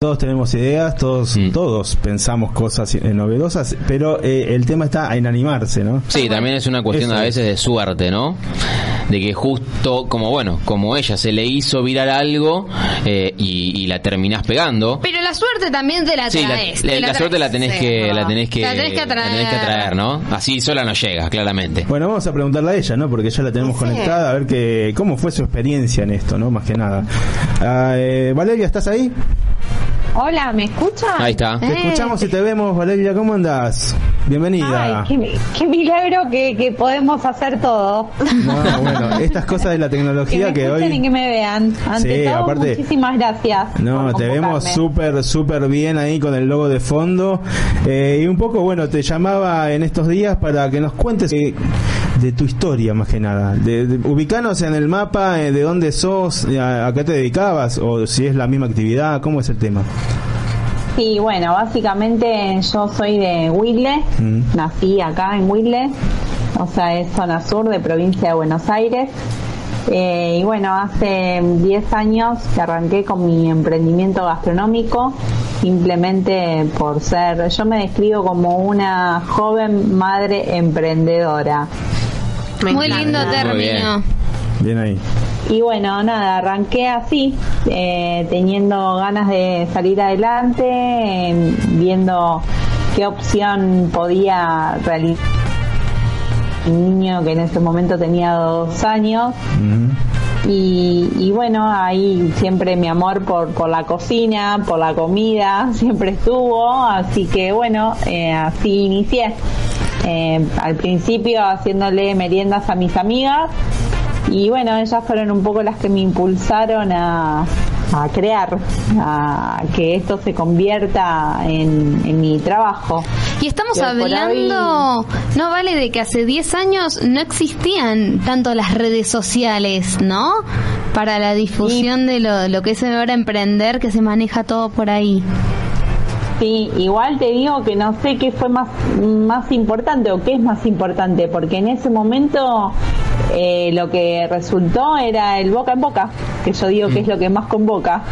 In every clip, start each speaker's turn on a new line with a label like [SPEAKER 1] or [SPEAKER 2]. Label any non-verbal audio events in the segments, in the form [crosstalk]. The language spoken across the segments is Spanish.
[SPEAKER 1] Todos tenemos ideas, todos
[SPEAKER 2] Mm.
[SPEAKER 1] todos pensamos cosas eh, novedosas, pero eh, el tema está en animarse, ¿no?
[SPEAKER 2] Sí, también es una cuestión
[SPEAKER 1] Eso
[SPEAKER 2] a
[SPEAKER 1] es.
[SPEAKER 2] veces de suerte, ¿no? De que justo, como bueno, como ella se le hizo viral algo eh, y, y la terminás pegando.
[SPEAKER 3] Pero la suerte también te la
[SPEAKER 2] Sí, la,
[SPEAKER 3] traes.
[SPEAKER 2] la-
[SPEAKER 3] te
[SPEAKER 2] la suerte la tenés
[SPEAKER 3] Sí,
[SPEAKER 2] que,
[SPEAKER 3] es
[SPEAKER 2] la tenés que,
[SPEAKER 3] La tenés que
[SPEAKER 2] la tenés que
[SPEAKER 3] atraer.
[SPEAKER 2] atraer, ¿no? Así sola no llega, claramente.
[SPEAKER 1] Bueno, vamos a preguntarle a ella, ¿no? Porque ya la tenemos conectada, a ver que, cómo fue su experiencia en esto, ¿no? Más que nada. Ah, eh, Valeria, ¿estás ahí?
[SPEAKER 4] Hola, ¿me escuchan?
[SPEAKER 2] Ahí está.
[SPEAKER 1] Te
[SPEAKER 3] Eh.
[SPEAKER 1] escuchamos y te vemos, Valeria, ¿cómo andás? Bienvenida.
[SPEAKER 4] Ay, qué, qué milagro que, que podemos hacer todo.
[SPEAKER 1] No, bueno, estas cosas de la
[SPEAKER 4] Que me
[SPEAKER 1] tecnología que
[SPEAKER 4] escuchen y
[SPEAKER 1] hoy...
[SPEAKER 4] que me vean. Ante
[SPEAKER 1] Sí,
[SPEAKER 4] todo,
[SPEAKER 1] aparte-
[SPEAKER 4] muchísimas gracias.
[SPEAKER 1] No, te vemos súper, súper bien ahí con el logo de fondo. Eh, y un poco, bueno, te llamaba en estos días para que nos cuentes eh, de tu historia, más que nada. De, de- ubicanos en el mapa, eh, de dónde sos, eh, a, a qué te dedicabas, o si es la misma actividad, ¿cómo es el tema?
[SPEAKER 4] Sí, bueno, básicamente yo soy de Huile,
[SPEAKER 1] Mm.
[SPEAKER 4] nací acá en Huile, o sea, es zona sur de provincia de Buenos Aires. Eh, y bueno, hace 10 años que arranqué con mi emprendimiento gastronómico, simplemente por ser, yo me describo como una joven madre emprendedora.
[SPEAKER 3] Muy lindo término.
[SPEAKER 1] Bien ahí.
[SPEAKER 4] Y bueno, nada, arranqué así, eh, teniendo ganas de salir adelante, eh, viendo qué opción podía realizar un niño que en ese momento tenía dos años. Y, y bueno, ahí siempre mi amor por, por la cocina, por la comida, [laughs] siempre estuvo, así que bueno, eh, así inicié. Eh, al principio haciéndole meriendas a mis amigas y bueno, ellas fueron un poco las que me impulsaron a, a crear, a que esto se convierta en, en mi trabajo.
[SPEAKER 3] Y estamos hablando, no vale de que hace 10 años no existían tanto las redes sociales, ¿no? Para la difusión de lo, lo que es ahora emprender, que se maneja todo por ahí.
[SPEAKER 4] Sí, igual te digo que no sé qué fue más, más importante o qué es más importante, porque en ese momento eh, lo que resultó era el boca en boca, que yo digo que es lo que más convoca.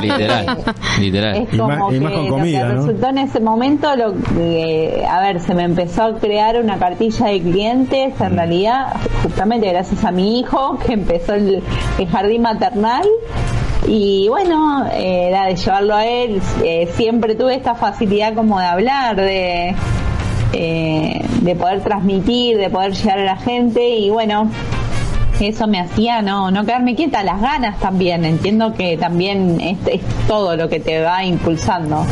[SPEAKER 2] Literal, [laughs] literal.
[SPEAKER 4] Es
[SPEAKER 1] Y
[SPEAKER 4] como
[SPEAKER 1] más- y
[SPEAKER 4] que
[SPEAKER 1] más con
[SPEAKER 4] lo que
[SPEAKER 1] ¿no?
[SPEAKER 4] resultó en ese momento, lo que, a ver, se me empezó a crear una cartilla de clientes,
[SPEAKER 1] Mm.
[SPEAKER 4] en realidad, justamente gracias a mi hijo, que empezó el, el jardín maternal. Y bueno, eh, era de llevarlo a él, eh, siempre tuve esta facilidad como de hablar, de, eh, de poder transmitir, de poder llegar a la gente y bueno, eso me hacía no, no quedarme quieta, las ganas también, entiendo que también es, es todo lo que te va impulsando.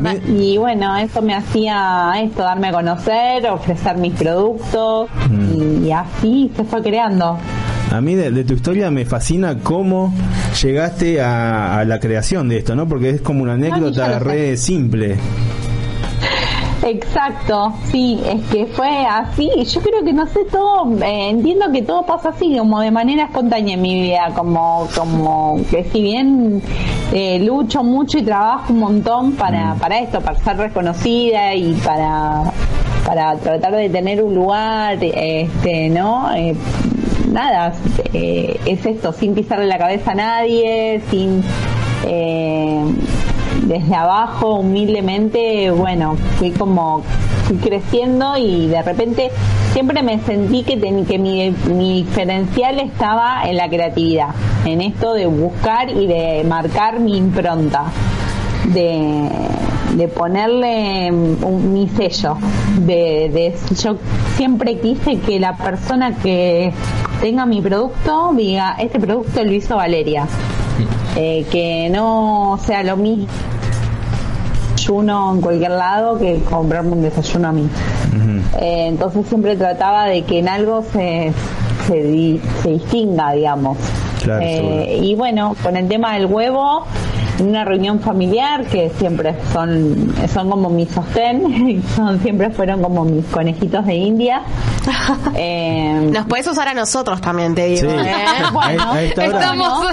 [SPEAKER 1] Mí,
[SPEAKER 4] Y bueno, eso me hacía esto, darme a conocer, ofrecer mis productos
[SPEAKER 1] Mm.
[SPEAKER 4] y así se fue creando.
[SPEAKER 1] A mí de, de tu historia me fascina cómo llegaste a, a la creación de esto, ¿no? Porque es como una anécdota
[SPEAKER 4] sé.
[SPEAKER 1] re simple.
[SPEAKER 4] Exacto, sí, es que fue así. Yo creo que no sé todo, eh, entiendo que todo pasa así, como de manera espontánea en mi vida, como, como que si bien eh, lucho mucho y trabajo un montón para, para esto, para ser reconocida y para, para tratar de tener un lugar, este, ¿no? Eh, nada, eh, es esto, sin pisarle la cabeza a nadie, sin... Eh, desde abajo, humildemente, bueno, fui como fui creciendo y de repente siempre me sentí que, ten- que mi, mi diferencial estaba en la creatividad, en esto de buscar y de marcar mi impronta, de, de ponerle un, mi sello, de, de yo siempre quise que la persona que tenga mi producto diga, este producto lo hizo Valeria. Eh, que no sea lo mismo desayuno en cualquier lado que comprarme un desayuno a mí. Eh, entonces siempre trataba de que en algo se, se, di- se distinga, digamos.
[SPEAKER 1] Claro,
[SPEAKER 4] Eh, y bueno, con el tema del huevo, una reunión familiar que siempre son, son como mi sostén, [laughs] son, siempre fueron como mis conejitos de India. [laughs] Eh,
[SPEAKER 5] Nos puedes usar a nosotros también, te digo.
[SPEAKER 1] Sí.
[SPEAKER 5] ¿eh? [laughs]
[SPEAKER 4] Bueno,
[SPEAKER 1] a, a esta hora,
[SPEAKER 3] Estamos,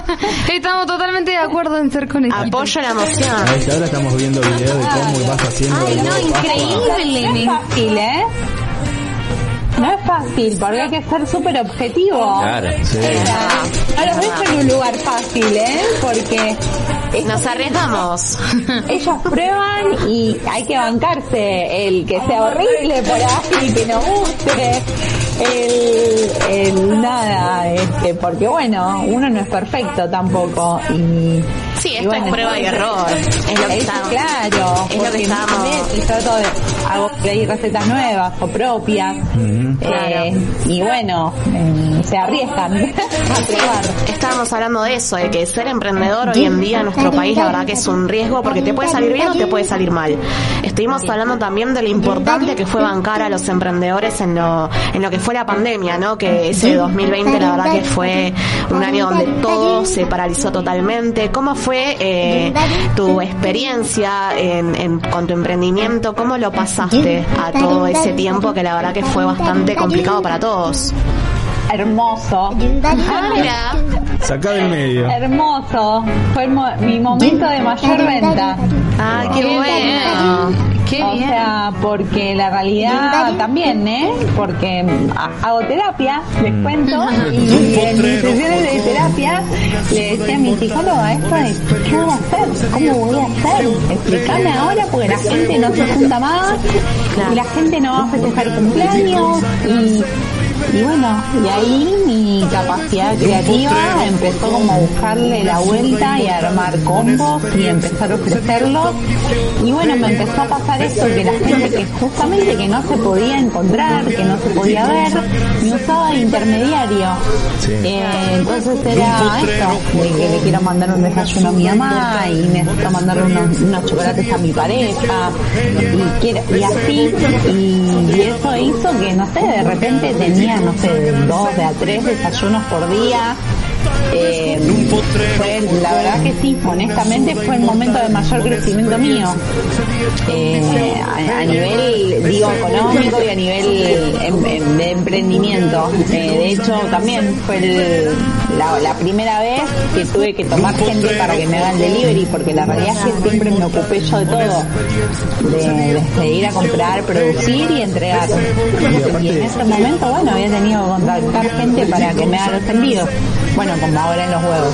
[SPEAKER 3] estamos totalmente de acuerdo en ser conectados.
[SPEAKER 5] Apoyo la moción.
[SPEAKER 1] a esta hora estamos viendo videos de cómo vas haciendo
[SPEAKER 3] Ay, no, increíble.
[SPEAKER 4] fácil, ¿eh? No es fácil, porque hay que ser súper objetivo.
[SPEAKER 2] Claro.
[SPEAKER 1] Sí.
[SPEAKER 4] No los dejo en un lugar fácil, ¿eh? Porque
[SPEAKER 5] Nos arriesgamos.
[SPEAKER 4] ellos prueban y hay que bancarse el que sea horrible por ahí, que no guste, el, el nada, este, porque bueno, uno no es perfecto tampoco y
[SPEAKER 5] Sí,
[SPEAKER 4] y
[SPEAKER 5] esto
[SPEAKER 4] bueno,
[SPEAKER 5] es prueba y error. Es lo que estamos.
[SPEAKER 4] claro,
[SPEAKER 5] Es lo que estamos.
[SPEAKER 4] y trato de hago recetas nuevas o propias eh, y bueno, eh, se arriesgan [laughs] a probar.
[SPEAKER 5] Estábamos hablando de eso, de que ser emprendedor hoy en día en nuestro país la verdad que es un riesgo porque te puede salir bien o te puede salir mal. Estuvimos hablando también de lo importante que fue bancar a los emprendedores en lo, en lo que fue la pandemia, ¿no? Que ese 2020 la verdad que fue un año donde todo se paralizó totalmente. ¿Cómo fue eh, tu experiencia en, en- con tu emprendimiento? ¿Cómo lo pasaste a todo ese tiempo que la verdad que fue bastante complicado para todos?
[SPEAKER 4] Hermoso.
[SPEAKER 5] Ah, mira.
[SPEAKER 1] Sacá del medio.
[SPEAKER 4] Hermoso. Fue mi momento de mayor venta.
[SPEAKER 5] Ah, qué
[SPEAKER 3] Qué
[SPEAKER 5] bueno.
[SPEAKER 3] Qué
[SPEAKER 4] o
[SPEAKER 3] bien.
[SPEAKER 4] sea, porque la realidad también, ¿eh? Porque mm, ha- hago terapia, les cuento, y en mis sesiones de terapia le decía a mi psicóloga esto de, ¿qué voy a hacer? ¿Cómo voy a hacer? Explícame ahora porque la gente no se junta más y la gente no va a festejar cumpleaños y y bueno, y ahí mi capacidad creativa empezó como a buscarle la vuelta y a armar combos y empezar a ofrecerlos. Y bueno, me empezó a pasar esto que la gente que justamente que no se podía encontrar, que no se podía ver, me usaba de intermediario. Eh, entonces era esto, de que le quiero mandar un desayuno a mi mamá y necesito mandarle unos, unos chocolates a mi pareja y, quiero, y así y, y eso hizo que no sé de repente tenía no sé de dos de a tres desayunos por día eh, fue, la verdad que sí, honestamente fue el momento de mayor crecimiento mío. Eh, a, nivel, digo, económico y a nivel em- em- de emprendimiento. Eh, de hecho, también fue el- la, la primera vez que tuve que tomar gente para que me hagan delivery, porque la realidad es que siempre me ocupé yo de todo. De, de ir a comprar, producir y entregar. Y en ese momento, bueno, había tenido que contactar gente para que me haga los envíos. Bueno, como ahora en los huevos.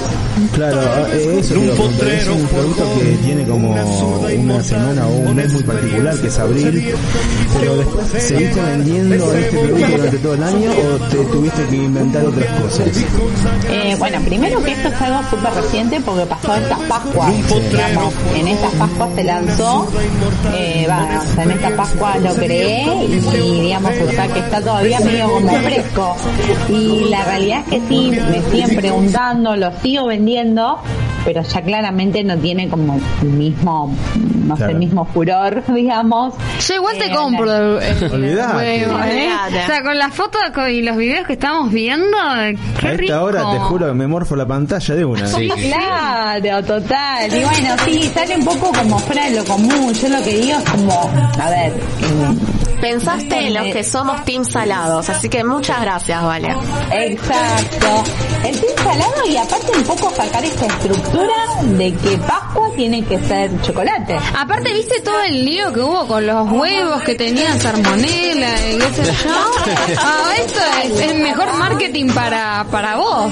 [SPEAKER 1] Claro, eh, eso es un producto que tiene como una semana o un mes muy particular, que es abril, pero después seguiste vendiendo este producto durante todo el año o te tuviste que inventar otras cosas.
[SPEAKER 4] Eh, bueno, primero que esto es algo súper reciente porque pasó estas Pascuas. Digamos, en estas Pascuas se lanzó, eh, va, o sea, en esta Pascua lo creé y, digamos, o sea que está todavía medio como fresco. Y la realidad es que sí, me siguen preguntando, lo sigo vendiendo, pero ya claramente no tiene como el mismo, no sé, el mismo furor, [laughs] digamos.
[SPEAKER 3] Yo igual te
[SPEAKER 4] Eh,
[SPEAKER 3] compro el, el
[SPEAKER 1] Olvidate.
[SPEAKER 3] huevo, ¿eh? O sea, con las fotos y los videos que estamos viendo, qué
[SPEAKER 1] A
[SPEAKER 3] rico.
[SPEAKER 1] esta hora te juro que me morfo la pantalla de una.
[SPEAKER 2] Sí.
[SPEAKER 4] Claro, total. Y bueno, sí, sale un poco como fuera de lo común. Yo lo que digo es como, a ver, eh,
[SPEAKER 5] Pensaste en los que somos team salados, así que muchas gracias, Vale.
[SPEAKER 4] exacto. El tin salado y aparte un poco sacar esta estructura de que Pascua tiene que ser chocolate.
[SPEAKER 3] Aparte, ¿viste todo el lío que hubo con los huevos que tenían salmonela y qué sé yo? Ah, esto es el mejor marketing para, para vos.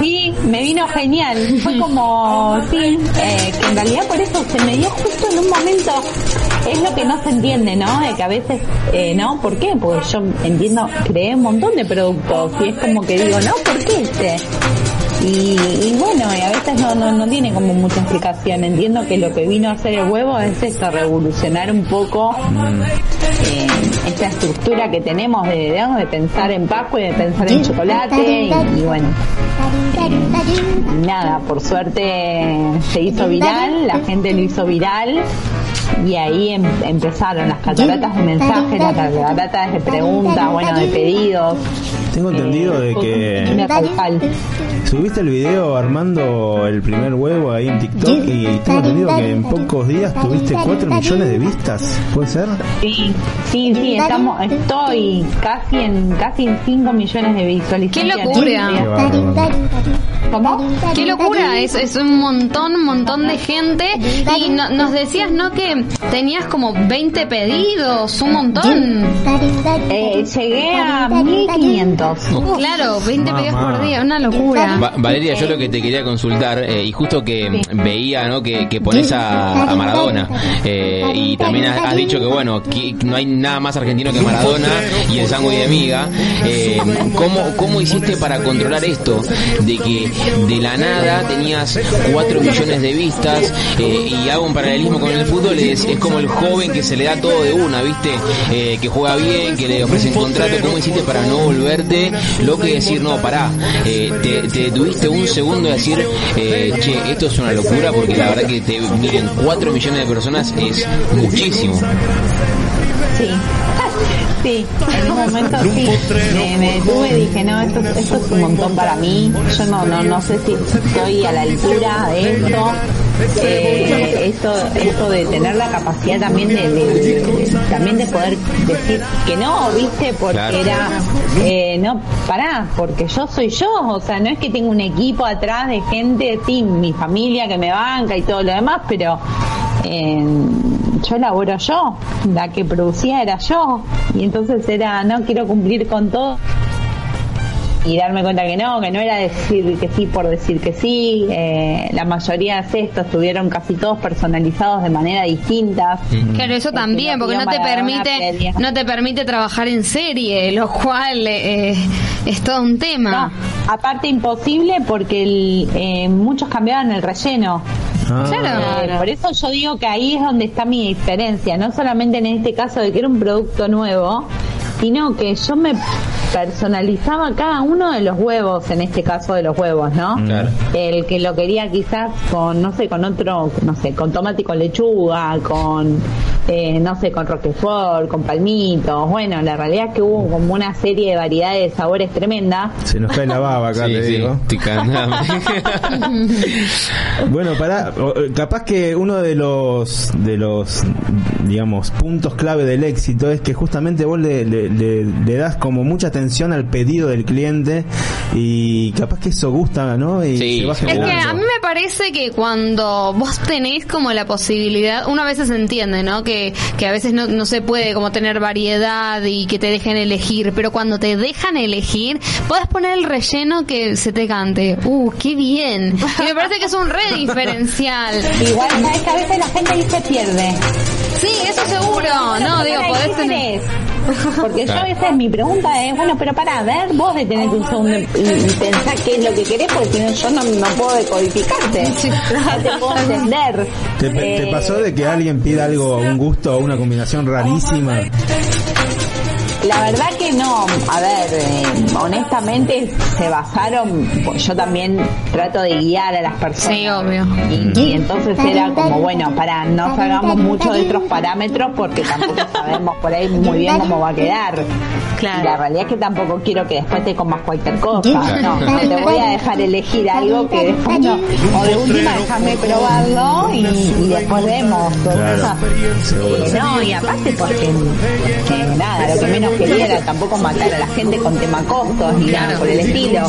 [SPEAKER 4] Sí, me vino genial. Fue como, sí, eh, que en realidad por eso se me dio justo en un momento. Es lo que no se entiende, ¿no? De que a veces, eh, ¿no? ¿Por qué? Porque yo entiendo, creé un montón de productos y es como que digo, ¿no? ¿Por qué este? Y, y bueno, y a veces no, no, no tiene como mucha explicación. Entiendo que lo que vino a hacer el huevo es esto, revolucionar un poco eh, esta estructura que tenemos de, digamos, de pensar en Pascua y de pensar en chocolate y, y bueno. eh, nada, por suerte se hizo viral, la gente lo hizo viral y ahí em- empezaron las cataratas de mensajes, las cataratas de preguntas, bueno, de pedidos.
[SPEAKER 1] Tengo entendido de que el video armando el primer huevo ahí en TikTok y tengo entendido que en pocos días tuviste 4 millones de vistas. ¿Puede ser?
[SPEAKER 4] Sí, sí, sí, estamos, estoy casi en casi en 5 millones de visualizaciones.
[SPEAKER 3] ¡Qué locura!
[SPEAKER 1] Qué bárbaro.
[SPEAKER 4] ¿Cómo?
[SPEAKER 3] Qué locura, es, es un montón, un montón de gente. Y no- nos decías, ¿no? Que tenías como 20 pedidos, un montón.
[SPEAKER 4] Eh, llegué a 1500.
[SPEAKER 3] Claro, 20 pedidos por día, una locura.
[SPEAKER 2] Va- Valeria, yo lo que te quería consultar, eh, y justo que veía ¿no? que, que pones a, a Maradona, eh, y también has, has dicho que bueno, que no hay nada más argentino que Maradona y el sándwich de miga, eh, ¿cómo, ¿cómo hiciste para controlar esto? De que de la nada tenías 4 millones de vistas, eh, y hago un paralelismo con el fútbol, es, es como el joven que se le da todo de una, ¿viste? Eh, que juega bien, que le ofrecen contrato, ¿cómo hiciste para no volverte loco y decir, no, pará, eh, te, te tuviste un segundo de decir, che, esto es una locura porque la verdad que te miren 4 millones de personas es muchísimo.
[SPEAKER 4] Sí, en un momento sí. Me, me detuve y dije, no, esto, esto es un montón para mí. Yo no, no, no sé si estoy a la altura de esto. Eh, esto, esto de tener la capacidad también de, de- de- también de poder decir que no, viste, porque
[SPEAKER 2] Claro.
[SPEAKER 4] era, eh, no, pará, porque yo soy yo, o sea, no es que tengo un equipo atrás de gente, sí, mi familia que me banca y todo lo demás, pero eh, yo laboro yo, la que producía era yo, y entonces era, no quiero cumplir con todo y darme cuenta que no, que no era decir que sí por decir que sí, eh, la mayoría de estos estuvieron casi todos personalizados de manera distinta.
[SPEAKER 3] Claro, eso
[SPEAKER 4] que
[SPEAKER 3] también, porque no te permite, no te permite trabajar en serie, lo cual eh, es todo un tema.
[SPEAKER 4] No, aparte imposible porque el, eh, muchos cambiaban el relleno.
[SPEAKER 1] Ah,
[SPEAKER 3] Claro.
[SPEAKER 4] Eh, Por eso yo digo que ahí es donde está mi diferencia, no solamente en este caso de que era un producto nuevo, sino que yo me personalizaba cada uno de los huevos, en este caso de los huevos, ¿no?
[SPEAKER 2] Claro.
[SPEAKER 4] El que lo quería quizás con, no sé, con otro, no sé, con tomate y con lechuga, con, eh, no sé, con roquefort, con palmitos. Bueno, la realidad es que hubo como una serie de variedades de sabores tremenda.
[SPEAKER 1] Se nos cae la baba acá,
[SPEAKER 2] Sí,
[SPEAKER 1] te digo. [laughs] Bueno, para capaz que uno de los de los digamos puntos clave del éxito es que justamente vos le, le- le- le das como mucha atención al pedido del cliente y capaz que eso gusta, ¿no? Y
[SPEAKER 2] Sí,
[SPEAKER 1] se va
[SPEAKER 2] es
[SPEAKER 3] que a mí me parece que cuando vos tenés como la posibilidad, uno a veces entiende, ¿no? Que, que a veces no, no se puede como tener variedad y que te dejen elegir, pero cuando te dejan elegir, podés poner el relleno que se te cante. ¡Uh, qué bien! Y me parece que es un re diferencial. [laughs]
[SPEAKER 4] Igual, sabes que a veces la gente ahí se pierde.
[SPEAKER 3] Sí, eso seguro. No, digo, podés
[SPEAKER 4] ¿qué
[SPEAKER 3] tener...
[SPEAKER 4] Porque yo a veces mi pregunta es, bueno, pero para ver, vos detenete un segundo y, pensar qué es lo que querés, porque si no yo no, no puedo decodificarte. [laughs] No te puedo entender.
[SPEAKER 1] ¿Te, te
[SPEAKER 4] Eh,
[SPEAKER 1] pasó de que alguien pida algo, un gusto o una combinación rarísima?
[SPEAKER 4] La verdad que no, a ver, eh, honestamente se basaron, pues yo también trato de guiar a las personas.
[SPEAKER 3] Sí, obvio.
[SPEAKER 4] Y, y entonces era como, bueno, para no salgamos mucho de otros parámetros porque tampoco [laughs] sabemos por ahí muy bien cómo va a quedar.
[SPEAKER 5] Claro.
[SPEAKER 4] Y la realidad es que tampoco quiero que después te comas cualquier cosa. No, no te voy a dejar elegir algo que después no. O de última déjame probarlo y, y después vemos.
[SPEAKER 1] Claro.
[SPEAKER 4] Eh, no, y aparte porque, porque nada, lo que menos quería tampoco matar a la gente con tema costos ni nada por el estilo.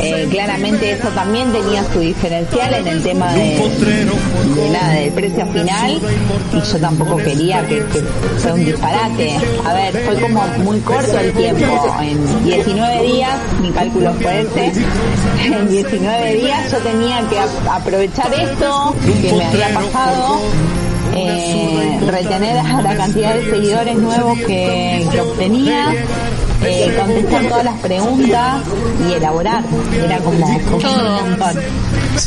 [SPEAKER 4] Eh, claramente eso también tenía su diferencial en el tema de, de nada, del precio final y yo tampoco quería que, que fuera un disparate. A ver, fue como muy corto el tiempo. En 19 días, mi cálculo fue ese, en 19 días yo tenía que ap- aprovechar esto que me había pasado eh, retener a la cantidad de seguidores nuevos que, que obtenía, eh, contestar todas las preguntas y elaborar. Era como, como
[SPEAKER 3] Todo.
[SPEAKER 4] un montón.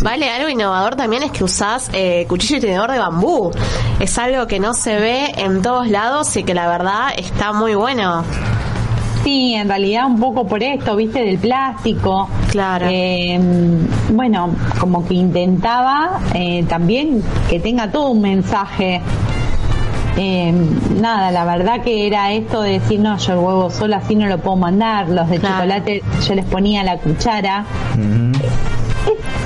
[SPEAKER 5] Vale, algo innovador también es que usás eh, cuchillo y tenedor de bambú. Es algo que no se ve en todos lados y que la verdad está muy bueno.
[SPEAKER 4] Sí, en realidad un poco por esto, viste, del plástico.
[SPEAKER 5] Claro.
[SPEAKER 4] Eh, bueno, como que intentaba eh, también que tenga todo un mensaje. Eh, nada, la verdad que era esto de decir, no, yo el huevo solo así no lo puedo mandar, los de
[SPEAKER 5] Claro.
[SPEAKER 4] chocolate yo les ponía la cuchara.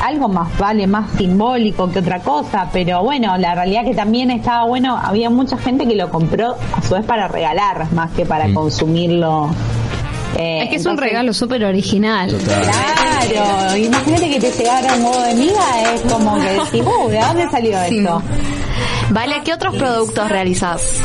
[SPEAKER 4] Algo más, vale, más simbólico que otra cosa, pero bueno, la realidad que también estaba bueno, había mucha gente que lo compró a su vez para regalar, más que para
[SPEAKER 2] Mm.
[SPEAKER 4] consumirlo. Eh,
[SPEAKER 3] Es que es un regalo súper original.
[SPEAKER 4] Claro, imagínate que quiere llegar a un huevo de miga es como que decís, uh, ¿de dónde salió esto?
[SPEAKER 5] Vale, ¿qué otros productos realizás?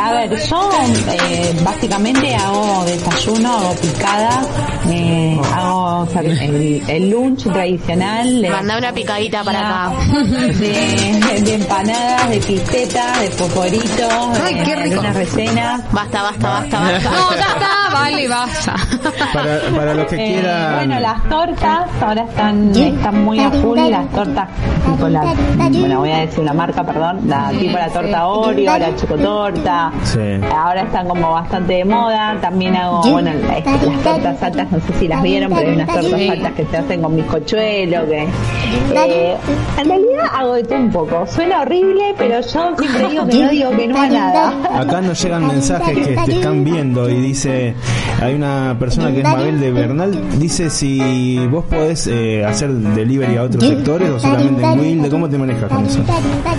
[SPEAKER 4] A ver, yo eh, básicamente hago desayuno, hago picada, eh, hago el, el lunch tradicional.
[SPEAKER 5] Manda una picadita para acá. [laughs]
[SPEAKER 4] De, de empanadas, de pistetas, de poporitos,
[SPEAKER 3] Ay,
[SPEAKER 4] de
[SPEAKER 3] qué rico.
[SPEAKER 4] algunas rellenas.
[SPEAKER 5] Basta, basta, basta, basta.
[SPEAKER 3] No, ya está, vale, basta.
[SPEAKER 1] Para, para los que
[SPEAKER 4] Eh,
[SPEAKER 1] quieran.
[SPEAKER 4] bueno, las tortas ahora están, están muy a full, las tortas tipo la, bueno, voy a decir una marca, perdón, la tipo la torta Oreo, la chocotorta.
[SPEAKER 1] Sí.
[SPEAKER 4] Ahora están como bastante de moda. También hago, bueno, las, las tortas altas, no sé si las vieron, pero hay unas tortas altas que se hacen con bizcochuelo. Que, eh, en realidad hago de todo un poco. Suena horrible, pero yo siempre digo que no digo que no a nada.
[SPEAKER 1] Acá nos llegan mensajes que te están viendo y dice, hay una persona que es Mabel de Bernal, dice si vos podés eh, hacer delivery a otros sectores o solamente en Wilde, ¿cómo te manejas con eso?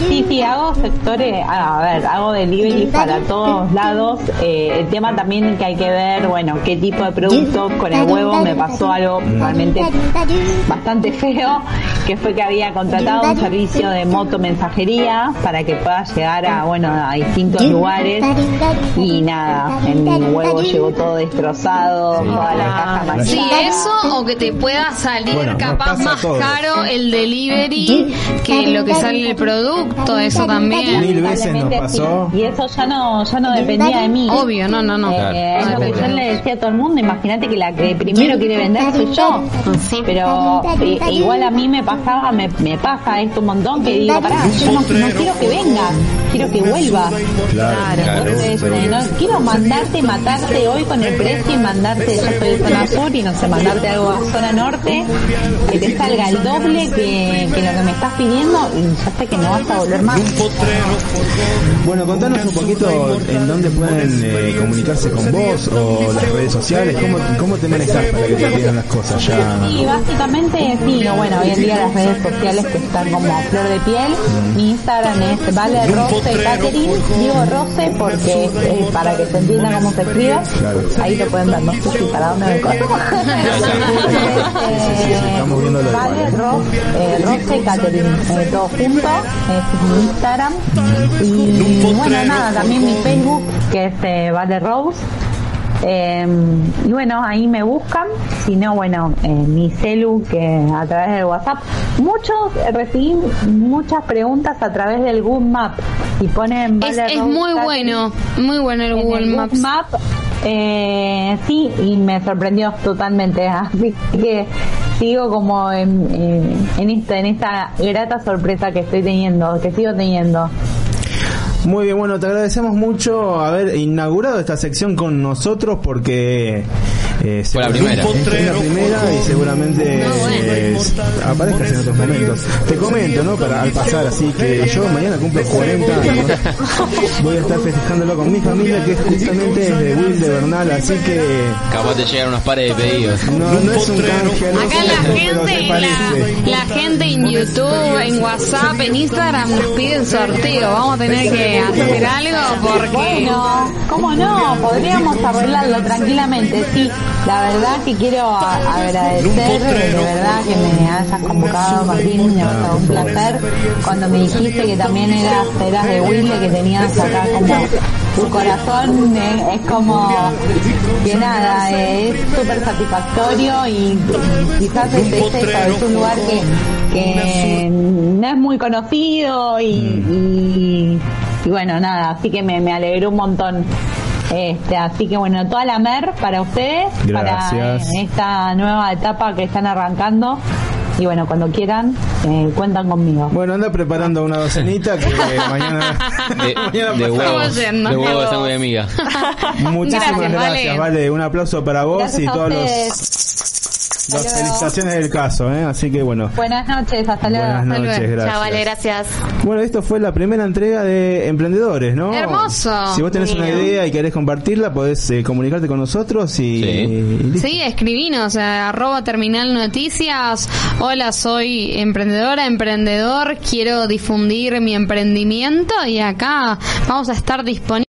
[SPEAKER 4] Sí, sí, hago sectores, a ver, hago delivery para todos lados. Eh, el tema también que hay que ver, bueno, qué tipo de productos. Con el huevo me pasó algo realmente bastante feo, que fue que había contratado un servicio de moto mensajería para que pueda llegar a, bueno, a distintos lugares. Y nada, en mi huevo llegó todo destrozado, toda la caja manchada.
[SPEAKER 3] Sí, eso o que te pueda salir
[SPEAKER 1] Bueno,
[SPEAKER 3] capaz más caro el delivery que lo que sale el producto, eso también.
[SPEAKER 1] Mil veces nos pasó.
[SPEAKER 4] sí. Y eso ya no, ya no dependía de mí.
[SPEAKER 3] Obvio, no, no, no.
[SPEAKER 4] Eh, es lo que yo le decía a todo el mundo, imagínate que la que primero quiere vender soy yo.
[SPEAKER 5] Sí.
[SPEAKER 4] Pero i- igual a mí me pasaba, me, me pasa esto un montón que digo, pará, yo no, no quiero que venga, quiero que vuelva.
[SPEAKER 1] Claro,
[SPEAKER 4] Entonces, eh, no quiero mandarte, matarte hoy con el precio y mandarte, yo estoy en zona sur y no sé, mandarte algo a zona norte, que te salga el doble que, que lo que me estás pidiendo y ya sé que no vas a volver más.
[SPEAKER 1] Bueno, contanos un poquito en dónde pueden eh, comunicarse con vos o las redes sociales, cómo, cómo te manejas para que te digan las cosas ya.
[SPEAKER 4] Sí, básicamente sí, bueno, hoy en día las redes sociales que están como flor de piel, mi Instagram es Vale Rose Catherine, digo Rose porque eh, para que se entienda cómo se escribe,
[SPEAKER 1] Claro.
[SPEAKER 4] ahí te pueden ver, no sé si para dónde me corro. [laughs] Vale. Rose, eh, Rose Catherine, eh, todo junto, es mi Instagram. Y bueno, nada, también mi Facebook que es eh, Vale Rose. Eh, y bueno, ahí me buscan, si no, bueno, eh, mi celu que a través del WhatsApp. Muchos, eh, recibí muchas preguntas a través del Google Map y ponen...
[SPEAKER 3] Es,
[SPEAKER 4] Vale
[SPEAKER 3] es
[SPEAKER 4] Rose
[SPEAKER 3] muy bueno, muy bueno el Google
[SPEAKER 4] el
[SPEAKER 3] Maps.
[SPEAKER 4] Map, eh, sí, y me sorprendió totalmente. [laughs] Así que sigo como en, en, en esta, en esta grata sorpresa que estoy teniendo, que sigo teniendo.
[SPEAKER 1] Muy bien, bueno, te agradecemos mucho haber inaugurado esta sección con nosotros porque eh,
[SPEAKER 2] Fue la primera.
[SPEAKER 1] Es la primera y seguramente
[SPEAKER 3] No, bueno.
[SPEAKER 1] eh, aparezcas en otros momentos. Te comento, ¿no? Para al pasar, así que yo mañana cumplo 40 años. Voy a estar festejándolo con mi familia que justamente es de Will de Bernal, así que
[SPEAKER 2] Capaz te llegan unos pares de pedidos.
[SPEAKER 1] no, no es un canje al
[SPEAKER 3] Acá la gente, la gente en YouTube, en WhatsApp, en Instagram nos piden sorteo. Vamos a tener que hacer algo porque
[SPEAKER 4] Bueno, ¿cómo no? Podríamos arreglarlo tranquilamente, sí. La verdad que quiero agradecer, de verdad que me hayas convocado, Martín, me ha sido un placer. Cuando me dijiste que también eras, eras de Wilde, que tenías acá como tu corazón, es como que nada, es súper satisfactorio y quizás es, es eso, es un lugar que, que no es muy conocido y, y, y bueno, nada, así que me, me alegró un montón. Este, así que bueno, toda la mer para ustedes, para
[SPEAKER 1] Gracias.
[SPEAKER 4] eh, esta nueva etapa que están arrancando. Y bueno, cuando quieran, eh, cuentan conmigo.
[SPEAKER 1] Bueno, anda preparando una docenita que [laughs] mañana,
[SPEAKER 2] De, [laughs]
[SPEAKER 1] mañana
[SPEAKER 2] de huevos.
[SPEAKER 3] yendo.
[SPEAKER 2] De huevos muy amiga.
[SPEAKER 1] Muchísimas
[SPEAKER 3] Gracias,
[SPEAKER 1] gracias,
[SPEAKER 3] Vale.
[SPEAKER 1] vale. Un aplauso para vos
[SPEAKER 4] Gracias
[SPEAKER 1] y todos los. Las
[SPEAKER 4] luego.
[SPEAKER 1] felicitaciones del caso, ¿eh? Así que bueno.
[SPEAKER 4] Buenas noches, hasta luego.
[SPEAKER 1] Buenas
[SPEAKER 3] luego.
[SPEAKER 1] noches,
[SPEAKER 3] Chao,
[SPEAKER 1] gracias.
[SPEAKER 5] Chao, vale, gracias.
[SPEAKER 1] Bueno, esto fue la primera entrega de Emprendedores, ¿no?
[SPEAKER 3] Hermoso.
[SPEAKER 1] Si vos tenés una idea y querés compartirla, podés eh, comunicarte con nosotros y,
[SPEAKER 2] Sí.
[SPEAKER 1] y.
[SPEAKER 3] Sí, escribinos a arroba terminal noticias. Hola, soy emprendedora, emprendedor. Quiero difundir mi emprendimiento y acá vamos a estar disponibles.